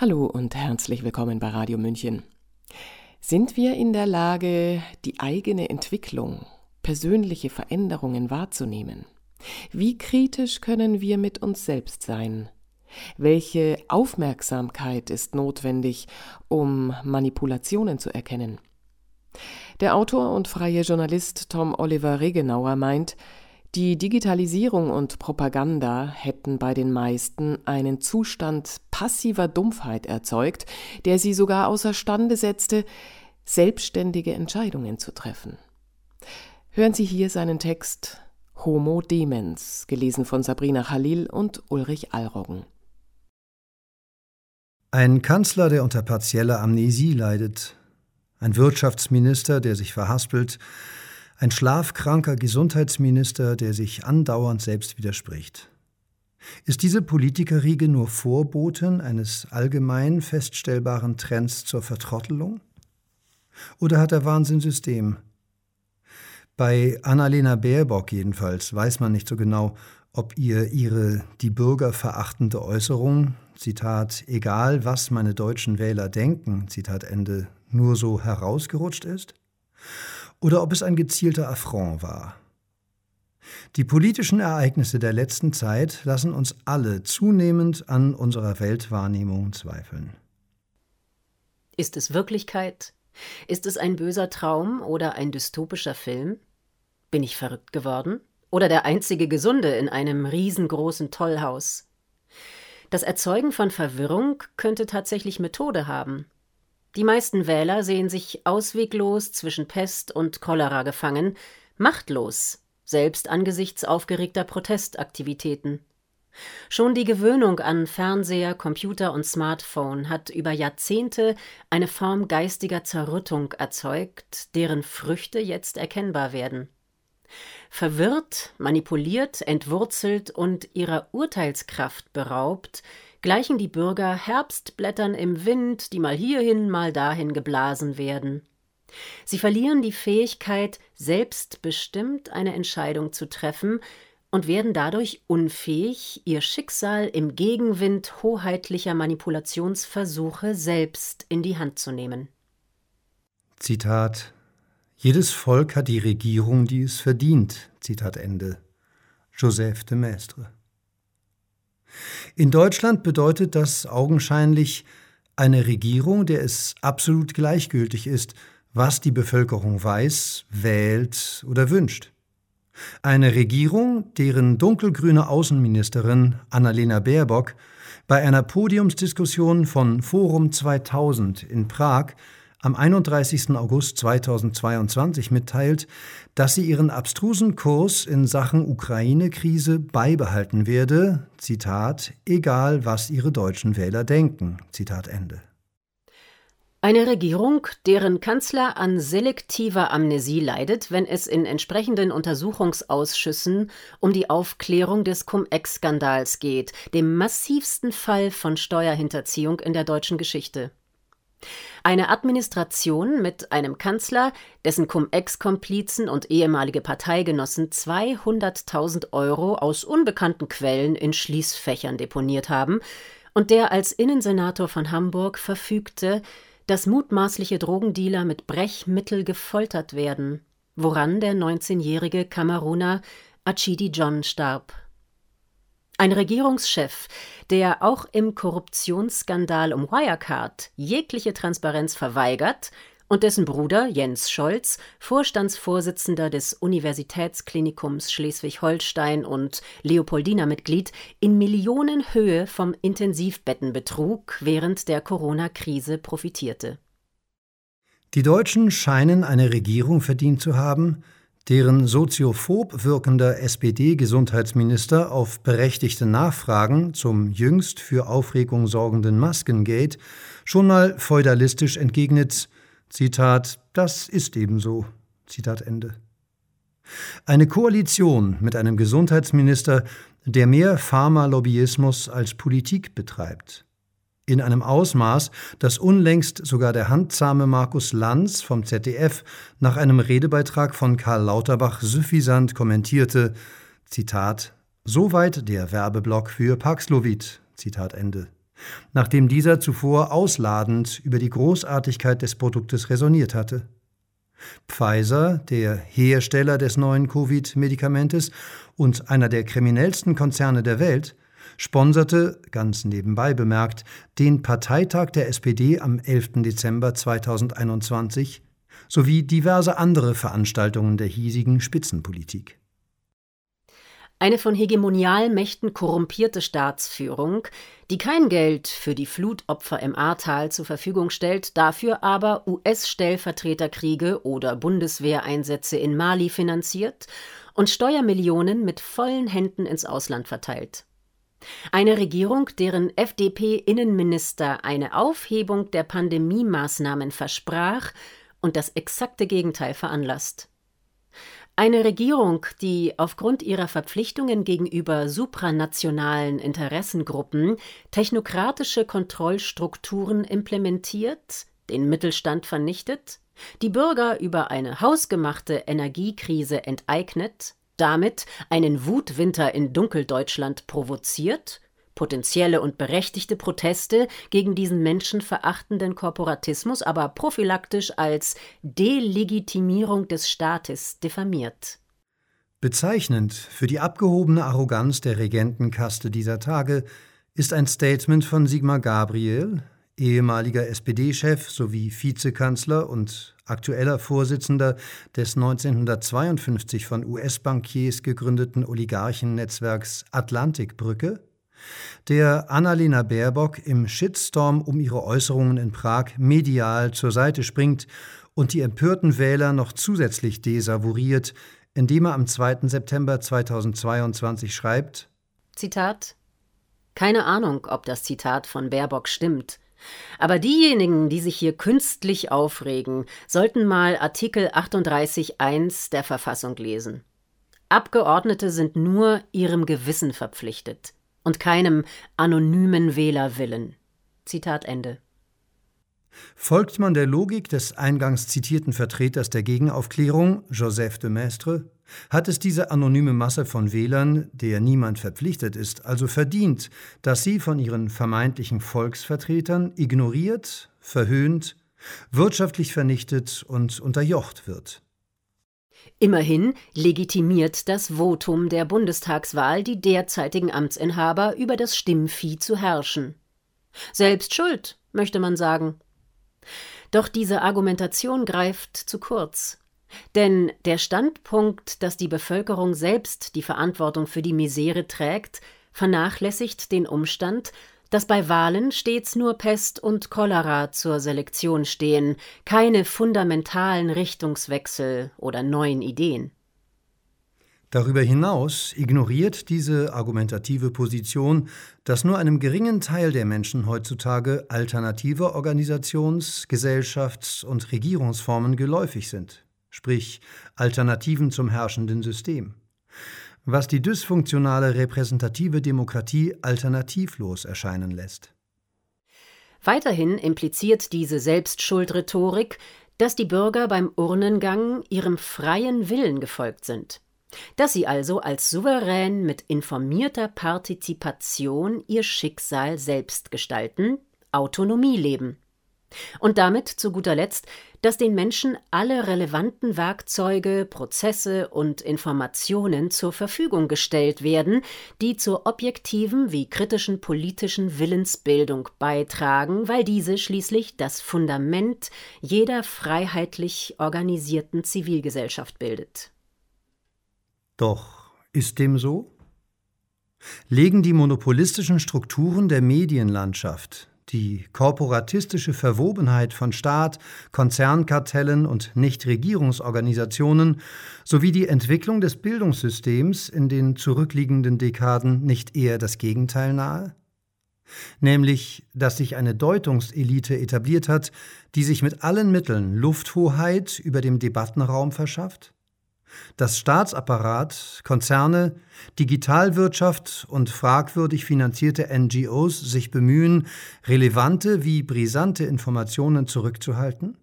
Hallo und herzlich willkommen bei Radio München. Sind wir in der Lage, die eigene Entwicklung, persönliche Veränderungen wahrzunehmen? Wie kritisch können wir mit uns selbst sein? Welche Aufmerksamkeit ist notwendig, um Manipulationen zu erkennen? Der Autor und freie Journalist Tom Oliver Regenauer meint, die Digitalisierung und Propaganda hätten bei den meisten einen Zustand passiver Dumpfheit erzeugt, der sie sogar außerstande setzte, selbstständige Entscheidungen zu treffen. Hören Sie hier seinen Text Homo Demens, gelesen von Sabrina Khalil und Ulrich Allroggen. Ein Kanzler, der unter partieller Amnesie leidet, ein Wirtschaftsminister, der sich verhaspelt, ein schlafkranker Gesundheitsminister, der sich andauernd selbst widerspricht. Ist diese Politikerriege nur Vorboten eines allgemein feststellbaren Trends zur Vertrottelung? Oder hat der Wahnsinn System? Bei Annalena Baerbock jedenfalls weiß man nicht so genau, ob ihr ihre die Bürger verachtende Äußerung, Zitat, egal was meine deutschen Wähler denken, Zitat Ende, nur so herausgerutscht ist? Oder ob es ein gezielter Affront war. Die politischen Ereignisse der letzten Zeit lassen uns alle zunehmend an unserer Weltwahrnehmung zweifeln. Ist es Wirklichkeit? Ist es ein böser Traum oder ein dystopischer Film? Bin ich verrückt geworden? Oder der einzige Gesunde in einem riesengroßen Tollhaus? Das Erzeugen von Verwirrung könnte tatsächlich Methode haben, die meisten Wähler sehen sich ausweglos zwischen Pest und Cholera gefangen, machtlos, selbst angesichts aufgeregter Protestaktivitäten. Schon die Gewöhnung an Fernseher, Computer und Smartphone hat über Jahrzehnte eine Form geistiger Zerrüttung erzeugt, deren Früchte jetzt erkennbar werden. Verwirrt, manipuliert, entwurzelt und ihrer Urteilskraft beraubt, gleichen die Bürger Herbstblättern im Wind, die mal hierhin, mal dahin geblasen werden. Sie verlieren die Fähigkeit, selbstbestimmt eine Entscheidung zu treffen und werden dadurch unfähig, ihr Schicksal im Gegenwind hoheitlicher Manipulationsversuche selbst in die Hand zu nehmen. Zitat Jedes Volk hat die Regierung, die es verdient. Zitat Ende. Joseph de Maistre in Deutschland bedeutet das augenscheinlich eine Regierung, der es absolut gleichgültig ist, was die Bevölkerung weiß, wählt oder wünscht. Eine Regierung, deren dunkelgrüne Außenministerin Annalena Baerbock bei einer Podiumsdiskussion von Forum 2000 in Prag am 31. August 2022 mitteilt, dass sie ihren abstrusen Kurs in Sachen Ukraine-Krise beibehalten werde, Zitat, egal was ihre deutschen Wähler denken, Zitat Ende. Eine Regierung, deren Kanzler an selektiver Amnesie leidet, wenn es in entsprechenden Untersuchungsausschüssen um die Aufklärung des Cum-Ex-Skandals geht, dem massivsten Fall von Steuerhinterziehung in der deutschen Geschichte. Eine Administration mit einem Kanzler, dessen Cum-Ex-Komplizen und ehemalige Parteigenossen 200.000 Euro aus unbekannten Quellen in Schließfächern deponiert haben und der als Innensenator von Hamburg verfügte, dass mutmaßliche Drogendealer mit Brechmittel gefoltert werden, woran der 19-jährige Kameruner Achidi John starb ein Regierungschef, der auch im Korruptionsskandal um Wirecard jegliche Transparenz verweigert und dessen Bruder Jens Scholz, Vorstandsvorsitzender des Universitätsklinikums Schleswig-Holstein und Leopoldina-Mitglied, in Millionenhöhe vom Intensivbettenbetrug während der Corona-Krise profitierte. Die Deutschen scheinen eine Regierung verdient zu haben, deren soziophob wirkender SPD-Gesundheitsminister auf berechtigte Nachfragen zum jüngst für Aufregung sorgenden Maskengate schon mal feudalistisch entgegnet, Zitat, das ist ebenso, Zitat Ende. Eine Koalition mit einem Gesundheitsminister, der mehr Pharmalobbyismus als Politik betreibt in einem Ausmaß, das unlängst sogar der handzahme Markus Lanz vom ZDF nach einem Redebeitrag von Karl Lauterbach suffisant kommentierte, Zitat, Soweit der Werbeblock für Paxlovid, Zitat Ende. nachdem dieser zuvor ausladend über die Großartigkeit des Produktes resoniert hatte. Pfizer, der Hersteller des neuen Covid-Medikamentes und einer der kriminellsten Konzerne der Welt, sponserte, ganz nebenbei bemerkt, den Parteitag der SPD am 11. Dezember 2021 sowie diverse andere Veranstaltungen der hiesigen Spitzenpolitik. Eine von Hegemonialmächten korrumpierte Staatsführung, die kein Geld für die Flutopfer im Ahrtal zur Verfügung stellt, dafür aber US-Stellvertreterkriege oder Bundeswehreinsätze in Mali finanziert und Steuermillionen mit vollen Händen ins Ausland verteilt. Eine Regierung, deren FDP-Innenminister eine Aufhebung der Pandemiemaßnahmen versprach und das exakte Gegenteil veranlasst. Eine Regierung, die aufgrund ihrer Verpflichtungen gegenüber supranationalen Interessengruppen technokratische Kontrollstrukturen implementiert, den Mittelstand vernichtet, die Bürger über eine hausgemachte Energiekrise enteignet, damit einen Wutwinter in Dunkeldeutschland provoziert potenzielle und berechtigte Proteste gegen diesen menschenverachtenden Korporatismus aber prophylaktisch als Delegitimierung des Staates diffamiert. Bezeichnend für die abgehobene Arroganz der Regentenkaste dieser Tage ist ein Statement von Sigmar Gabriel, ehemaliger SPD-Chef sowie Vizekanzler und aktueller Vorsitzender des 1952 von US-Bankiers gegründeten Oligarchennetzwerks Atlantikbrücke, der Annalena Baerbock im Shitstorm um ihre Äußerungen in Prag medial zur Seite springt und die empörten Wähler noch zusätzlich desavouiert, indem er am 2. September 2022 schreibt: Zitat: Keine Ahnung, ob das Zitat von Baerbock stimmt. Aber diejenigen, die sich hier künstlich aufregen, sollten mal Artikel 38.1 der Verfassung lesen. Abgeordnete sind nur ihrem Gewissen verpflichtet und keinem anonymen Wählerwillen. Zitat Ende. Folgt man der Logik des eingangs zitierten Vertreters der Gegenaufklärung, Joseph de Maistre, hat es diese anonyme Masse von Wählern, der niemand verpflichtet ist, also verdient, dass sie von ihren vermeintlichen Volksvertretern ignoriert, verhöhnt, wirtschaftlich vernichtet und unterjocht wird. Immerhin legitimiert das Votum der Bundestagswahl die derzeitigen Amtsinhaber, über das Stimmvieh zu herrschen. Selbst schuld, möchte man sagen. Doch diese Argumentation greift zu kurz. Denn der Standpunkt, dass die Bevölkerung selbst die Verantwortung für die Misere trägt, vernachlässigt den Umstand, dass bei Wahlen stets nur Pest und Cholera zur Selektion stehen, keine fundamentalen Richtungswechsel oder neuen Ideen. Darüber hinaus ignoriert diese argumentative Position, dass nur einem geringen Teil der Menschen heutzutage alternative Organisations-, Gesellschafts- und Regierungsformen geläufig sind, sprich Alternativen zum herrschenden System was die dysfunktionale repräsentative Demokratie alternativlos erscheinen lässt. Weiterhin impliziert diese Selbstschuldrhetorik, dass die Bürger beim Urnengang ihrem freien Willen gefolgt sind, dass sie also als souverän mit informierter Partizipation ihr Schicksal selbst gestalten, Autonomie leben. Und damit zu guter Letzt, dass den Menschen alle relevanten Werkzeuge, Prozesse und Informationen zur Verfügung gestellt werden, die zur objektiven wie kritischen politischen Willensbildung beitragen, weil diese schließlich das Fundament jeder freiheitlich organisierten Zivilgesellschaft bildet. Doch ist dem so? Legen die monopolistischen Strukturen der Medienlandschaft die korporatistische Verwobenheit von Staat, Konzernkartellen und Nichtregierungsorganisationen sowie die Entwicklung des Bildungssystems in den zurückliegenden Dekaden nicht eher das Gegenteil nahe? Nämlich, dass sich eine Deutungselite etabliert hat, die sich mit allen Mitteln Lufthoheit über dem Debattenraum verschafft? Dass Staatsapparat, Konzerne, Digitalwirtschaft und fragwürdig finanzierte NGOs sich bemühen, relevante wie brisante Informationen zurückzuhalten?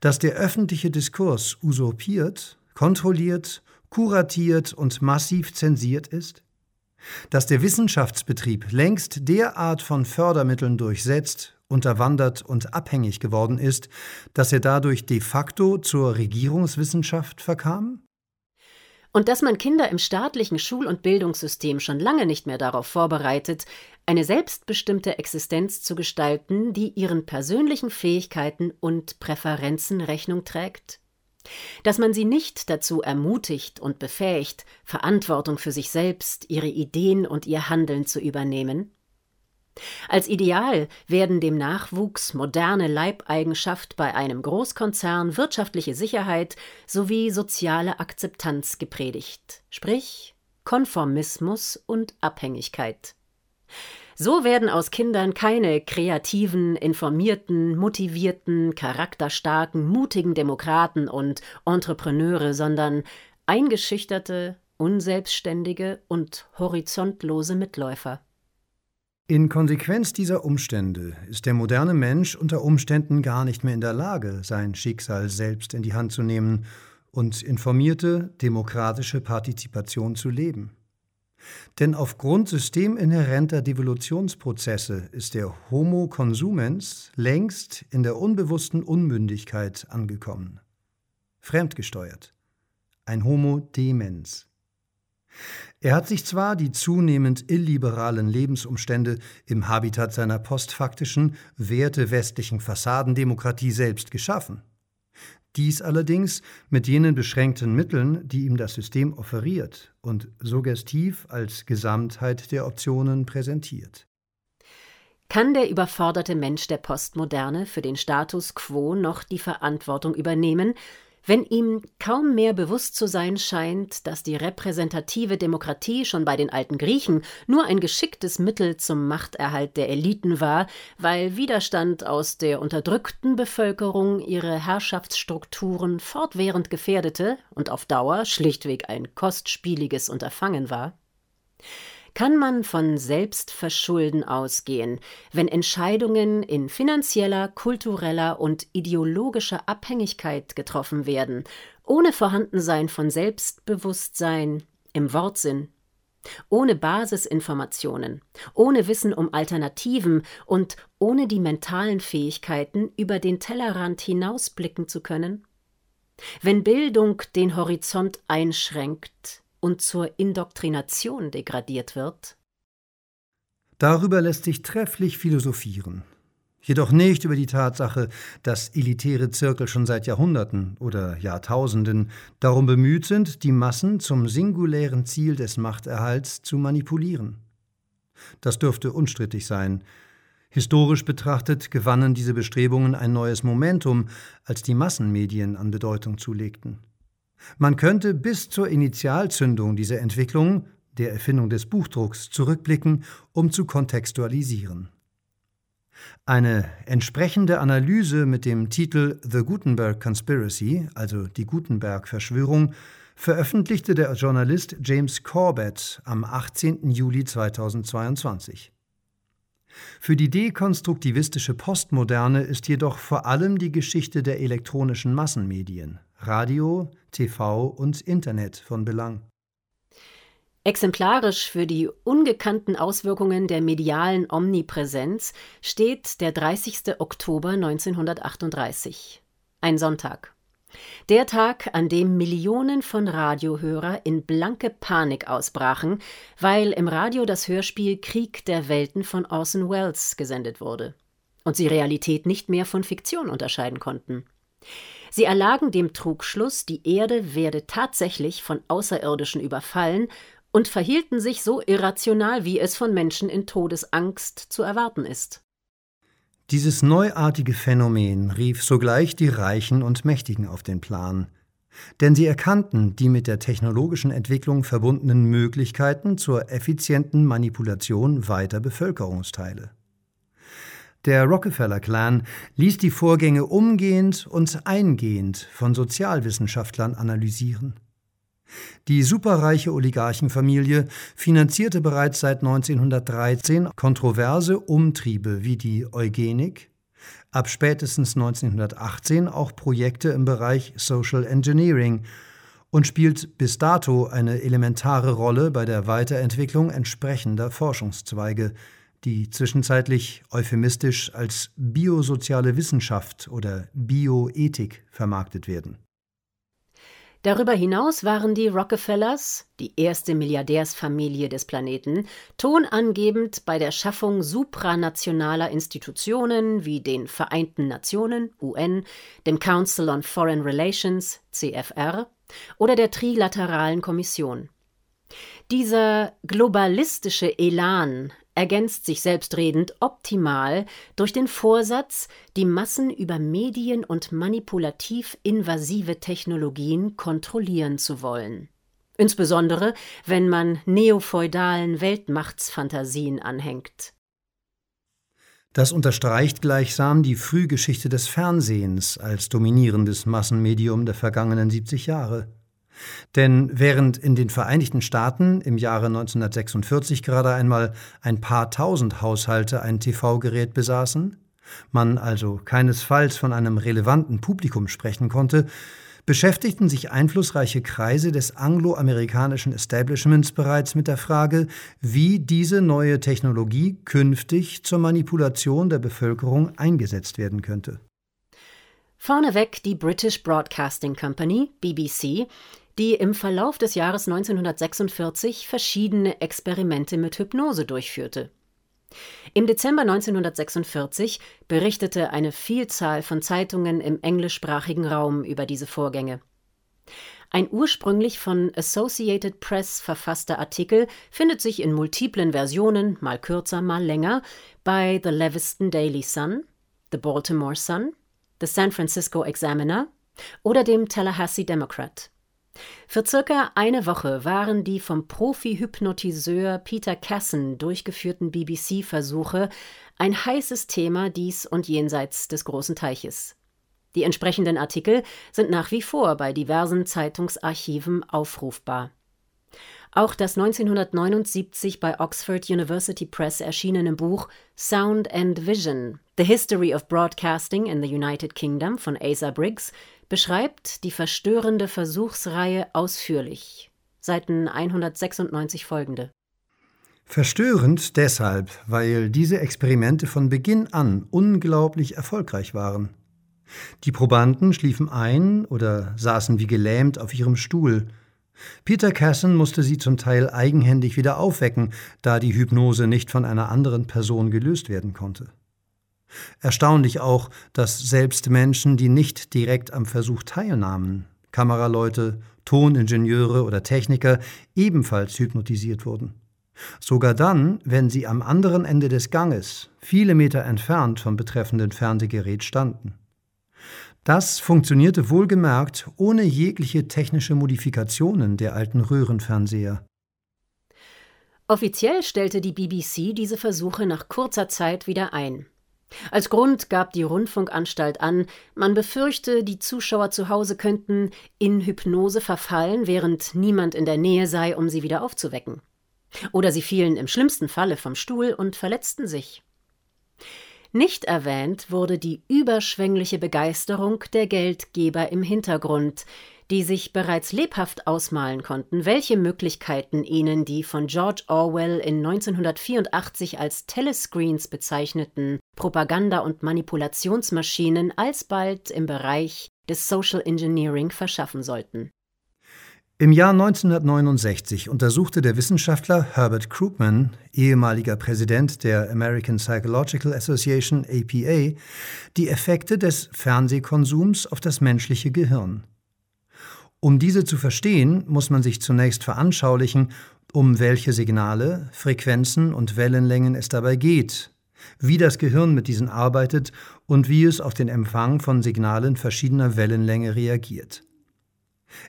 Dass der öffentliche Diskurs usurpiert, kontrolliert, kuratiert und massiv zensiert ist? dass der Wissenschaftsbetrieb längst derart von Fördermitteln durchsetzt, unterwandert und abhängig geworden ist, dass er dadurch de facto zur Regierungswissenschaft verkam? Und dass man Kinder im staatlichen Schul- und Bildungssystem schon lange nicht mehr darauf vorbereitet, eine selbstbestimmte Existenz zu gestalten, die ihren persönlichen Fähigkeiten und Präferenzen Rechnung trägt? dass man sie nicht dazu ermutigt und befähigt, Verantwortung für sich selbst, ihre Ideen und ihr Handeln zu übernehmen? Als Ideal werden dem Nachwuchs moderne Leibeigenschaft bei einem Großkonzern, wirtschaftliche Sicherheit sowie soziale Akzeptanz gepredigt, sprich Konformismus und Abhängigkeit. So werden aus Kindern keine kreativen, informierten, motivierten, charakterstarken, mutigen Demokraten und Entrepreneure, sondern eingeschüchterte, unselbstständige und horizontlose Mitläufer. In Konsequenz dieser Umstände ist der moderne Mensch unter Umständen gar nicht mehr in der Lage, sein Schicksal selbst in die Hand zu nehmen und informierte, demokratische Partizipation zu leben. Denn aufgrund systeminhärenter Devolutionsprozesse ist der Homo consumens längst in der unbewussten Unmündigkeit angekommen. Fremdgesteuert. Ein Homo demens. Er hat sich zwar die zunehmend illiberalen Lebensumstände im Habitat seiner postfaktischen, wertewestlichen Fassadendemokratie selbst geschaffen. Dies allerdings mit jenen beschränkten Mitteln, die ihm das System offeriert und suggestiv als Gesamtheit der Optionen präsentiert. Kann der überforderte Mensch der Postmoderne für den Status quo noch die Verantwortung übernehmen, wenn ihm kaum mehr bewusst zu sein scheint, dass die repräsentative Demokratie schon bei den alten Griechen nur ein geschicktes Mittel zum Machterhalt der Eliten war, weil Widerstand aus der unterdrückten Bevölkerung ihre Herrschaftsstrukturen fortwährend gefährdete und auf Dauer schlichtweg ein kostspieliges Unterfangen war? Kann man von Selbstverschulden ausgehen, wenn Entscheidungen in finanzieller, kultureller und ideologischer Abhängigkeit getroffen werden, ohne Vorhandensein von Selbstbewusstsein im Wortsinn, ohne Basisinformationen, ohne Wissen um Alternativen und ohne die mentalen Fähigkeiten, über den Tellerrand hinausblicken zu können? Wenn Bildung den Horizont einschränkt, und zur Indoktrination degradiert wird? Darüber lässt sich trefflich philosophieren. Jedoch nicht über die Tatsache, dass elitäre Zirkel schon seit Jahrhunderten oder Jahrtausenden darum bemüht sind, die Massen zum singulären Ziel des Machterhalts zu manipulieren. Das dürfte unstrittig sein. Historisch betrachtet gewannen diese Bestrebungen ein neues Momentum, als die Massenmedien an Bedeutung zulegten. Man könnte bis zur Initialzündung dieser Entwicklung, der Erfindung des Buchdrucks, zurückblicken, um zu kontextualisieren. Eine entsprechende Analyse mit dem Titel The Gutenberg Conspiracy, also die Gutenberg-Verschwörung, veröffentlichte der Journalist James Corbett am 18. Juli 2022. Für die dekonstruktivistische Postmoderne ist jedoch vor allem die Geschichte der elektronischen Massenmedien, Radio, TV und Internet von Belang. Exemplarisch für die ungekannten Auswirkungen der medialen Omnipräsenz steht der 30. Oktober 1938, ein Sonntag. Der Tag, an dem Millionen von Radiohörer in blanke Panik ausbrachen, weil im Radio das Hörspiel Krieg der Welten von Orson Welles gesendet wurde und sie Realität nicht mehr von Fiktion unterscheiden konnten. Sie erlagen dem Trugschluss, die Erde werde tatsächlich von Außerirdischen überfallen und verhielten sich so irrational, wie es von Menschen in Todesangst zu erwarten ist. Dieses neuartige Phänomen rief sogleich die Reichen und Mächtigen auf den Plan, denn sie erkannten die mit der technologischen Entwicklung verbundenen Möglichkeiten zur effizienten Manipulation weiter Bevölkerungsteile. Der Rockefeller-Clan ließ die Vorgänge umgehend und eingehend von Sozialwissenschaftlern analysieren. Die superreiche Oligarchenfamilie finanzierte bereits seit 1913 kontroverse Umtriebe wie die Eugenik, ab spätestens 1918 auch Projekte im Bereich Social Engineering und spielt bis dato eine elementare Rolle bei der Weiterentwicklung entsprechender Forschungszweige, die zwischenzeitlich euphemistisch als biosoziale Wissenschaft oder Bioethik vermarktet werden. Darüber hinaus waren die Rockefellers, die erste Milliardärsfamilie des Planeten, tonangebend bei der Schaffung supranationaler Institutionen wie den Vereinten Nationen UN, dem Council on Foreign Relations CFR oder der Trilateralen Kommission. Dieser globalistische Elan ergänzt sich selbstredend optimal durch den Vorsatz, die Massen über Medien und manipulativ invasive Technologien kontrollieren zu wollen. Insbesondere, wenn man neofeudalen Weltmachtsfantasien anhängt. Das unterstreicht gleichsam die Frühgeschichte des Fernsehens als dominierendes Massenmedium der vergangenen 70 Jahre. Denn während in den Vereinigten Staaten im Jahre 1946 gerade einmal ein paar tausend Haushalte ein TV-Gerät besaßen, man also keinesfalls von einem relevanten Publikum sprechen konnte, beschäftigten sich einflussreiche Kreise des angloamerikanischen Establishments bereits mit der Frage, wie diese neue Technologie künftig zur Manipulation der Bevölkerung eingesetzt werden könnte. Vorneweg die British Broadcasting Company, BBC, die im Verlauf des Jahres 1946 verschiedene Experimente mit Hypnose durchführte. Im Dezember 1946 berichtete eine Vielzahl von Zeitungen im englischsprachigen Raum über diese Vorgänge. Ein ursprünglich von Associated Press verfasster Artikel findet sich in multiplen Versionen, mal kürzer, mal länger, bei The Lewiston Daily Sun, The Baltimore Sun, The San Francisco Examiner oder dem Tallahassee Democrat. Für circa eine Woche waren die vom Profi-Hypnotiseur Peter Casson durchgeführten BBC-Versuche ein heißes Thema dies und jenseits des großen Teiches. Die entsprechenden Artikel sind nach wie vor bei diversen Zeitungsarchiven aufrufbar. Auch das 1979 bei Oxford University Press erschienene Buch Sound and Vision The History of Broadcasting in the United Kingdom von Asa Briggs beschreibt die verstörende Versuchsreihe ausführlich. Seiten 196 folgende. Verstörend deshalb, weil diese Experimente von Beginn an unglaublich erfolgreich waren. Die Probanden schliefen ein oder saßen wie gelähmt auf ihrem Stuhl. Peter Casson musste sie zum Teil eigenhändig wieder aufwecken, da die Hypnose nicht von einer anderen Person gelöst werden konnte. Erstaunlich auch, dass selbst Menschen, die nicht direkt am Versuch teilnahmen, Kameraleute, Toningenieure oder Techniker, ebenfalls hypnotisiert wurden. Sogar dann, wenn sie am anderen Ende des Ganges, viele Meter entfernt vom betreffenden Fernsehgerät standen. Das funktionierte wohlgemerkt ohne jegliche technische Modifikationen der alten Röhrenfernseher. Offiziell stellte die BBC diese Versuche nach kurzer Zeit wieder ein. Als Grund gab die Rundfunkanstalt an, man befürchte, die Zuschauer zu Hause könnten in Hypnose verfallen, während niemand in der Nähe sei, um sie wieder aufzuwecken. Oder sie fielen im schlimmsten Falle vom Stuhl und verletzten sich. Nicht erwähnt wurde die überschwängliche Begeisterung der Geldgeber im Hintergrund, die sich bereits lebhaft ausmalen konnten, welche Möglichkeiten ihnen die von George Orwell in 1984 als Telescreens bezeichneten Propaganda- und Manipulationsmaschinen alsbald im Bereich des Social Engineering verschaffen sollten. Im Jahr 1969 untersuchte der Wissenschaftler Herbert Krugman, ehemaliger Präsident der American Psychological Association APA, die Effekte des Fernsehkonsums auf das menschliche Gehirn. Um diese zu verstehen, muss man sich zunächst veranschaulichen, um welche Signale, Frequenzen und Wellenlängen es dabei geht, wie das Gehirn mit diesen arbeitet und wie es auf den Empfang von Signalen verschiedener Wellenlänge reagiert.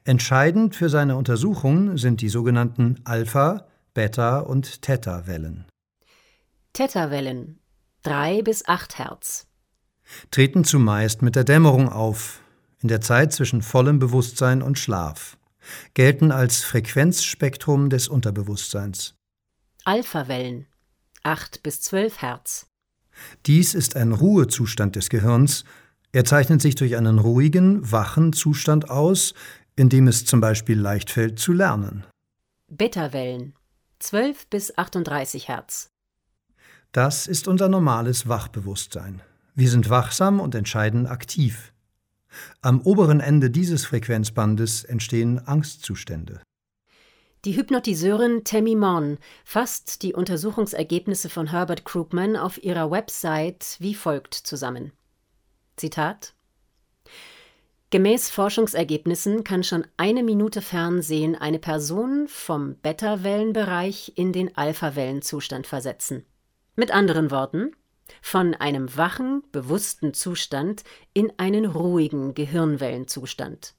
Entscheidend für seine Untersuchung sind die sogenannten Alpha-, Beta- und Theta-Wellen. Theta-Wellen 3 bis 8 Hertz treten zumeist mit der Dämmerung auf, in der Zeit zwischen vollem Bewusstsein und Schlaf, gelten als Frequenzspektrum des Unterbewusstseins. Alpha-Wellen 8 bis 12 Hertz. Dies ist ein Ruhezustand des Gehirns. Er zeichnet sich durch einen ruhigen, wachen Zustand aus, indem es zum Beispiel leicht fällt zu lernen. Beta-Wellen 12 bis 38 Hertz. Das ist unser normales Wachbewusstsein. Wir sind wachsam und entscheiden aktiv. Am oberen Ende dieses Frequenzbandes entstehen Angstzustände. Die Hypnotiseurin Tammy Mon fasst die Untersuchungsergebnisse von Herbert Krugman auf ihrer Website wie folgt zusammen. Zitat Gemäß Forschungsergebnissen kann schon eine Minute Fernsehen eine Person vom Beta-Wellenbereich in den Alpha-Wellenzustand versetzen. Mit anderen Worten, von einem wachen, bewussten Zustand in einen ruhigen Gehirnwellenzustand.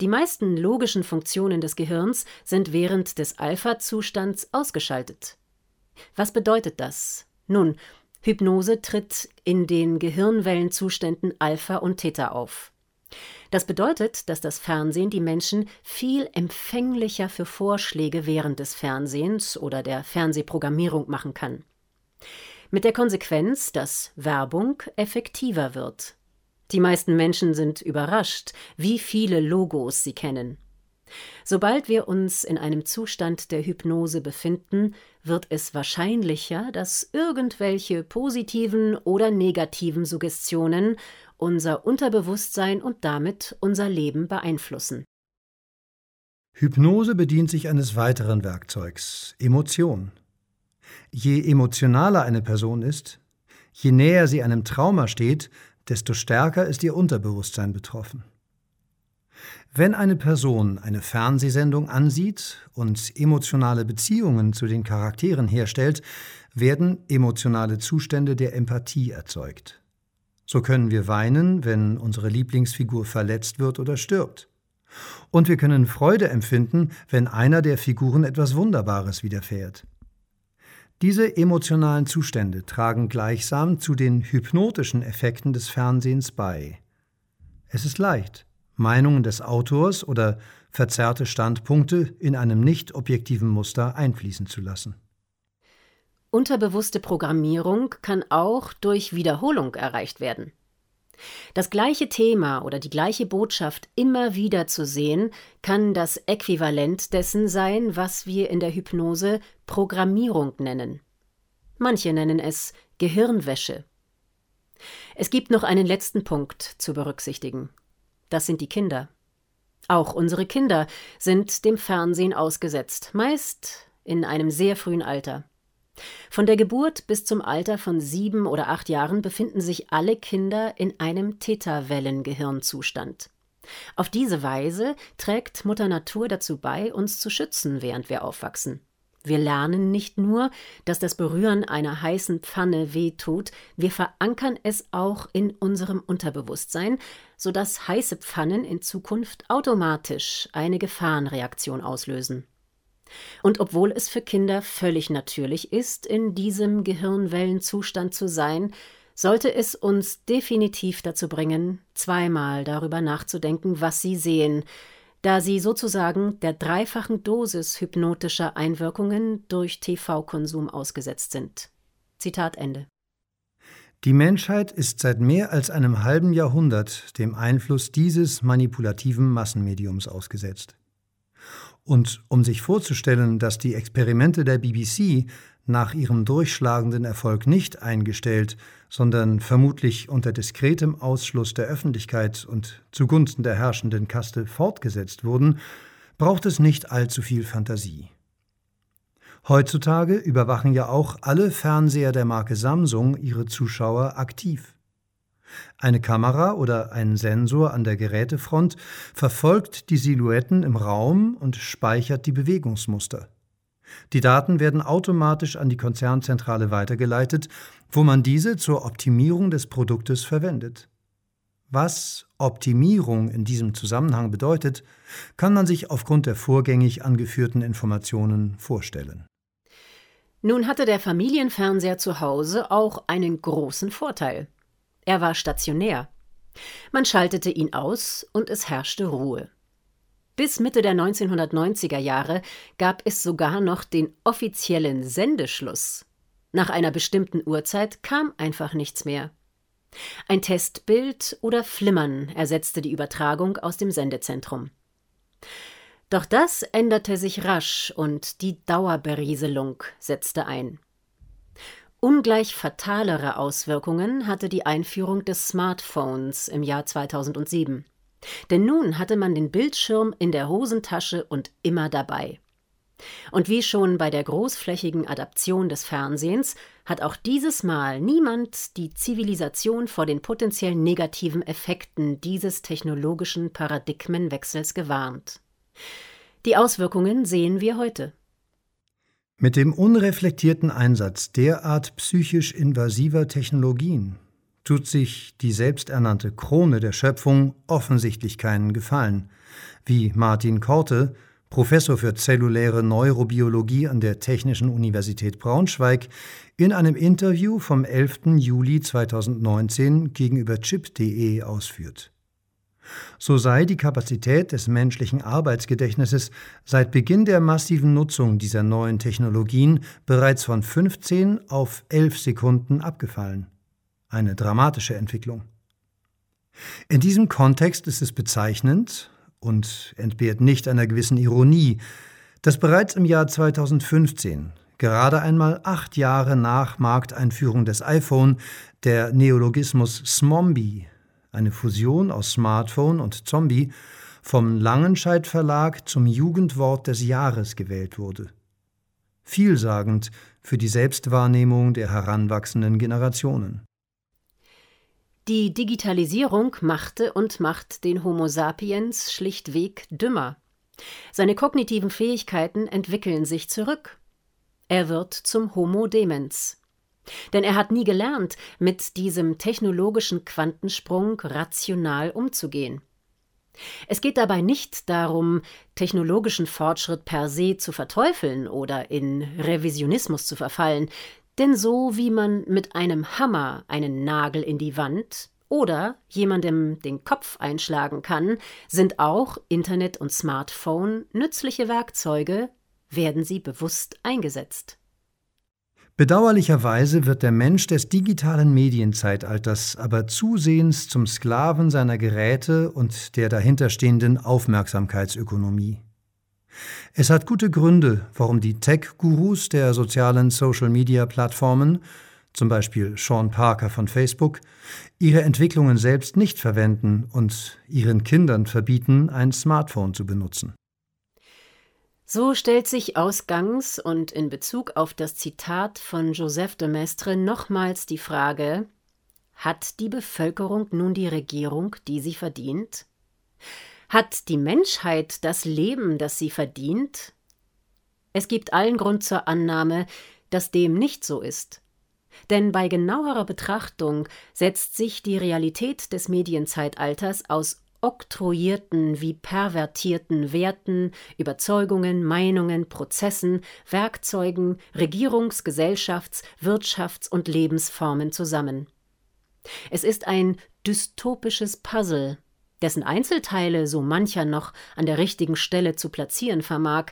Die meisten logischen Funktionen des Gehirns sind während des Alpha-Zustands ausgeschaltet. Was bedeutet das? Nun, Hypnose tritt in den Gehirnwellenzuständen Alpha und Theta auf. Das bedeutet, dass das Fernsehen die Menschen viel empfänglicher für Vorschläge während des Fernsehens oder der Fernsehprogrammierung machen kann. Mit der Konsequenz, dass Werbung effektiver wird. Die meisten Menschen sind überrascht, wie viele Logos sie kennen. Sobald wir uns in einem Zustand der Hypnose befinden, wird es wahrscheinlicher, dass irgendwelche positiven oder negativen Suggestionen unser Unterbewusstsein und damit unser Leben beeinflussen. Hypnose bedient sich eines weiteren Werkzeugs Emotion. Je emotionaler eine Person ist, je näher sie einem Trauma steht, desto stärker ist ihr Unterbewusstsein betroffen. Wenn eine Person eine Fernsehsendung ansieht und emotionale Beziehungen zu den Charakteren herstellt, werden emotionale Zustände der Empathie erzeugt. So können wir weinen, wenn unsere Lieblingsfigur verletzt wird oder stirbt. Und wir können Freude empfinden, wenn einer der Figuren etwas Wunderbares widerfährt. Diese emotionalen Zustände tragen gleichsam zu den hypnotischen Effekten des Fernsehens bei. Es ist leicht, Meinungen des Autors oder verzerrte Standpunkte in einem nicht objektiven Muster einfließen zu lassen. Unterbewusste Programmierung kann auch durch Wiederholung erreicht werden. Das gleiche Thema oder die gleiche Botschaft immer wieder zu sehen, kann das Äquivalent dessen sein, was wir in der Hypnose Programmierung nennen. Manche nennen es Gehirnwäsche. Es gibt noch einen letzten Punkt zu berücksichtigen. Das sind die Kinder. Auch unsere Kinder sind dem Fernsehen ausgesetzt, meist in einem sehr frühen Alter. Von der Geburt bis zum Alter von sieben oder acht Jahren befinden sich alle Kinder in einem Theta-Wellen-Gehirnzustand. Auf diese Weise trägt Mutter Natur dazu bei, uns zu schützen, während wir aufwachsen. Wir lernen nicht nur, dass das Berühren einer heißen Pfanne wehtut, wir verankern es auch in unserem Unterbewusstsein, sodass heiße Pfannen in Zukunft automatisch eine Gefahrenreaktion auslösen. Und obwohl es für Kinder völlig natürlich ist, in diesem Gehirnwellenzustand zu sein, sollte es uns definitiv dazu bringen, zweimal darüber nachzudenken, was sie sehen, da sie sozusagen der dreifachen Dosis hypnotischer Einwirkungen durch TV-Konsum ausgesetzt sind. Zitat Ende. Die Menschheit ist seit mehr als einem halben Jahrhundert dem Einfluss dieses manipulativen Massenmediums ausgesetzt. Und um sich vorzustellen, dass die Experimente der BBC nach ihrem durchschlagenden Erfolg nicht eingestellt, sondern vermutlich unter diskretem Ausschluss der Öffentlichkeit und zugunsten der herrschenden Kaste fortgesetzt wurden, braucht es nicht allzu viel Fantasie. Heutzutage überwachen ja auch alle Fernseher der Marke Samsung ihre Zuschauer aktiv. Eine Kamera oder ein Sensor an der Gerätefront verfolgt die Silhouetten im Raum und speichert die Bewegungsmuster. Die Daten werden automatisch an die Konzernzentrale weitergeleitet, wo man diese zur Optimierung des Produktes verwendet. Was Optimierung in diesem Zusammenhang bedeutet, kann man sich aufgrund der vorgängig angeführten Informationen vorstellen. Nun hatte der Familienfernseher zu Hause auch einen großen Vorteil. Er war stationär. Man schaltete ihn aus und es herrschte Ruhe. Bis Mitte der 1990er Jahre gab es sogar noch den offiziellen Sendeschluss. Nach einer bestimmten Uhrzeit kam einfach nichts mehr. Ein Testbild oder Flimmern ersetzte die Übertragung aus dem Sendezentrum. Doch das änderte sich rasch und die Dauerberieselung setzte ein. Ungleich fatalere Auswirkungen hatte die Einführung des Smartphones im Jahr 2007. Denn nun hatte man den Bildschirm in der Hosentasche und immer dabei. Und wie schon bei der großflächigen Adaption des Fernsehens hat auch dieses Mal niemand die Zivilisation vor den potenziell negativen Effekten dieses technologischen Paradigmenwechsels gewarnt. Die Auswirkungen sehen wir heute. Mit dem unreflektierten Einsatz derart psychisch invasiver Technologien tut sich die selbsternannte Krone der Schöpfung offensichtlich keinen Gefallen, wie Martin Korte, Professor für zelluläre Neurobiologie an der Technischen Universität Braunschweig, in einem Interview vom 11. Juli 2019 gegenüber chip.de ausführt. So sei die Kapazität des menschlichen Arbeitsgedächtnisses seit Beginn der massiven Nutzung dieser neuen Technologien bereits von 15 auf 11 Sekunden abgefallen. Eine dramatische Entwicklung. In diesem Kontext ist es bezeichnend und entbehrt nicht einer gewissen Ironie, dass bereits im Jahr 2015, gerade einmal acht Jahre nach Markteinführung des iPhone, der Neologismus Smombie eine Fusion aus Smartphone und Zombie, vom Langenscheidt Verlag zum Jugendwort des Jahres gewählt wurde. Vielsagend für die Selbstwahrnehmung der heranwachsenden Generationen. Die Digitalisierung machte und macht den Homo sapiens schlichtweg dümmer. Seine kognitiven Fähigkeiten entwickeln sich zurück. Er wird zum Homo demens. Denn er hat nie gelernt, mit diesem technologischen Quantensprung rational umzugehen. Es geht dabei nicht darum, technologischen Fortschritt per se zu verteufeln oder in Revisionismus zu verfallen, denn so wie man mit einem Hammer einen Nagel in die Wand oder jemandem den Kopf einschlagen kann, sind auch Internet und Smartphone nützliche Werkzeuge, werden sie bewusst eingesetzt. Bedauerlicherweise wird der Mensch des digitalen Medienzeitalters aber zusehends zum Sklaven seiner Geräte und der dahinterstehenden Aufmerksamkeitsökonomie. Es hat gute Gründe, warum die Tech-Gurus der sozialen Social-Media-Plattformen, zum Beispiel Sean Parker von Facebook, ihre Entwicklungen selbst nicht verwenden und ihren Kindern verbieten, ein Smartphone zu benutzen. So stellt sich ausgangs und in Bezug auf das Zitat von Joseph de Maistre nochmals die Frage Hat die Bevölkerung nun die Regierung, die sie verdient? Hat die Menschheit das Leben, das sie verdient? Es gibt allen Grund zur Annahme, dass dem nicht so ist. Denn bei genauerer Betrachtung setzt sich die Realität des Medienzeitalters aus oktroyierten wie pervertierten Werten, Überzeugungen, Meinungen, Prozessen, Werkzeugen, Regierungs-, Gesellschafts-, Wirtschafts- und Lebensformen zusammen. Es ist ein dystopisches Puzzle, dessen Einzelteile so mancher noch an der richtigen Stelle zu platzieren vermag,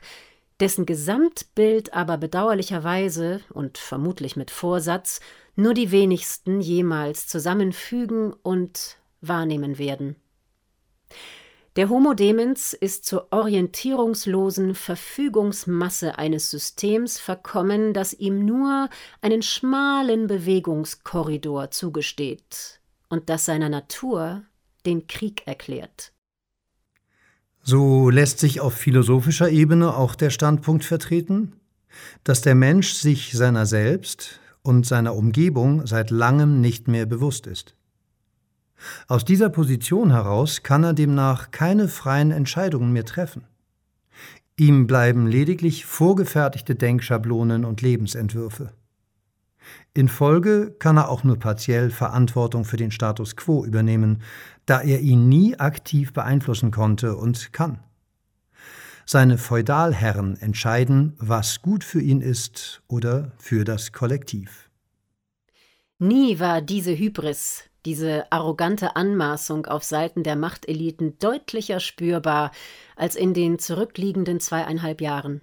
dessen Gesamtbild aber bedauerlicherweise und vermutlich mit Vorsatz nur die wenigsten jemals zusammenfügen und wahrnehmen werden. Der Homo demens ist zur orientierungslosen Verfügungsmasse eines Systems verkommen, das ihm nur einen schmalen Bewegungskorridor zugesteht und das seiner Natur den Krieg erklärt. So lässt sich auf philosophischer Ebene auch der Standpunkt vertreten, dass der Mensch sich seiner selbst und seiner Umgebung seit langem nicht mehr bewusst ist. Aus dieser Position heraus kann er demnach keine freien Entscheidungen mehr treffen. Ihm bleiben lediglich vorgefertigte Denkschablonen und Lebensentwürfe. In Folge kann er auch nur partiell Verantwortung für den Status quo übernehmen, da er ihn nie aktiv beeinflussen konnte und kann. Seine Feudalherren entscheiden, was gut für ihn ist oder für das Kollektiv. Nie war diese Hybris, diese arrogante Anmaßung auf Seiten der Machteliten deutlicher spürbar als in den zurückliegenden zweieinhalb Jahren.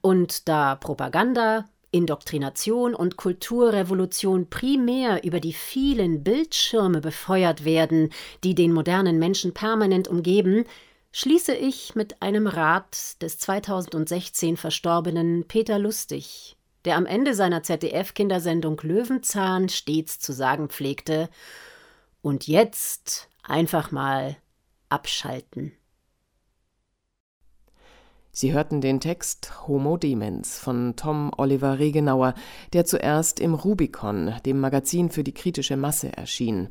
Und da Propaganda, Indoktrination und Kulturrevolution primär über die vielen Bildschirme befeuert werden, die den modernen Menschen permanent umgeben, schließe ich mit einem Rat des 2016 verstorbenen Peter Lustig, der am Ende seiner ZDF-Kindersendung Löwenzahn stets zu sagen pflegte: Und jetzt einfach mal abschalten. Sie hörten den Text Homo Demens von Tom Oliver Regenauer, der zuerst im Rubicon, dem Magazin für die kritische Masse, erschien,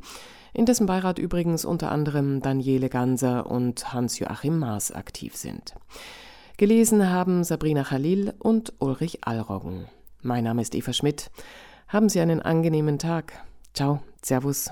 in dessen Beirat übrigens unter anderem Daniele Ganser und Hans-Joachim Maas aktiv sind. Gelesen haben Sabrina Khalil und Ulrich Allroggen. Mein Name ist Eva Schmidt. Haben Sie einen angenehmen Tag. Ciao, Servus.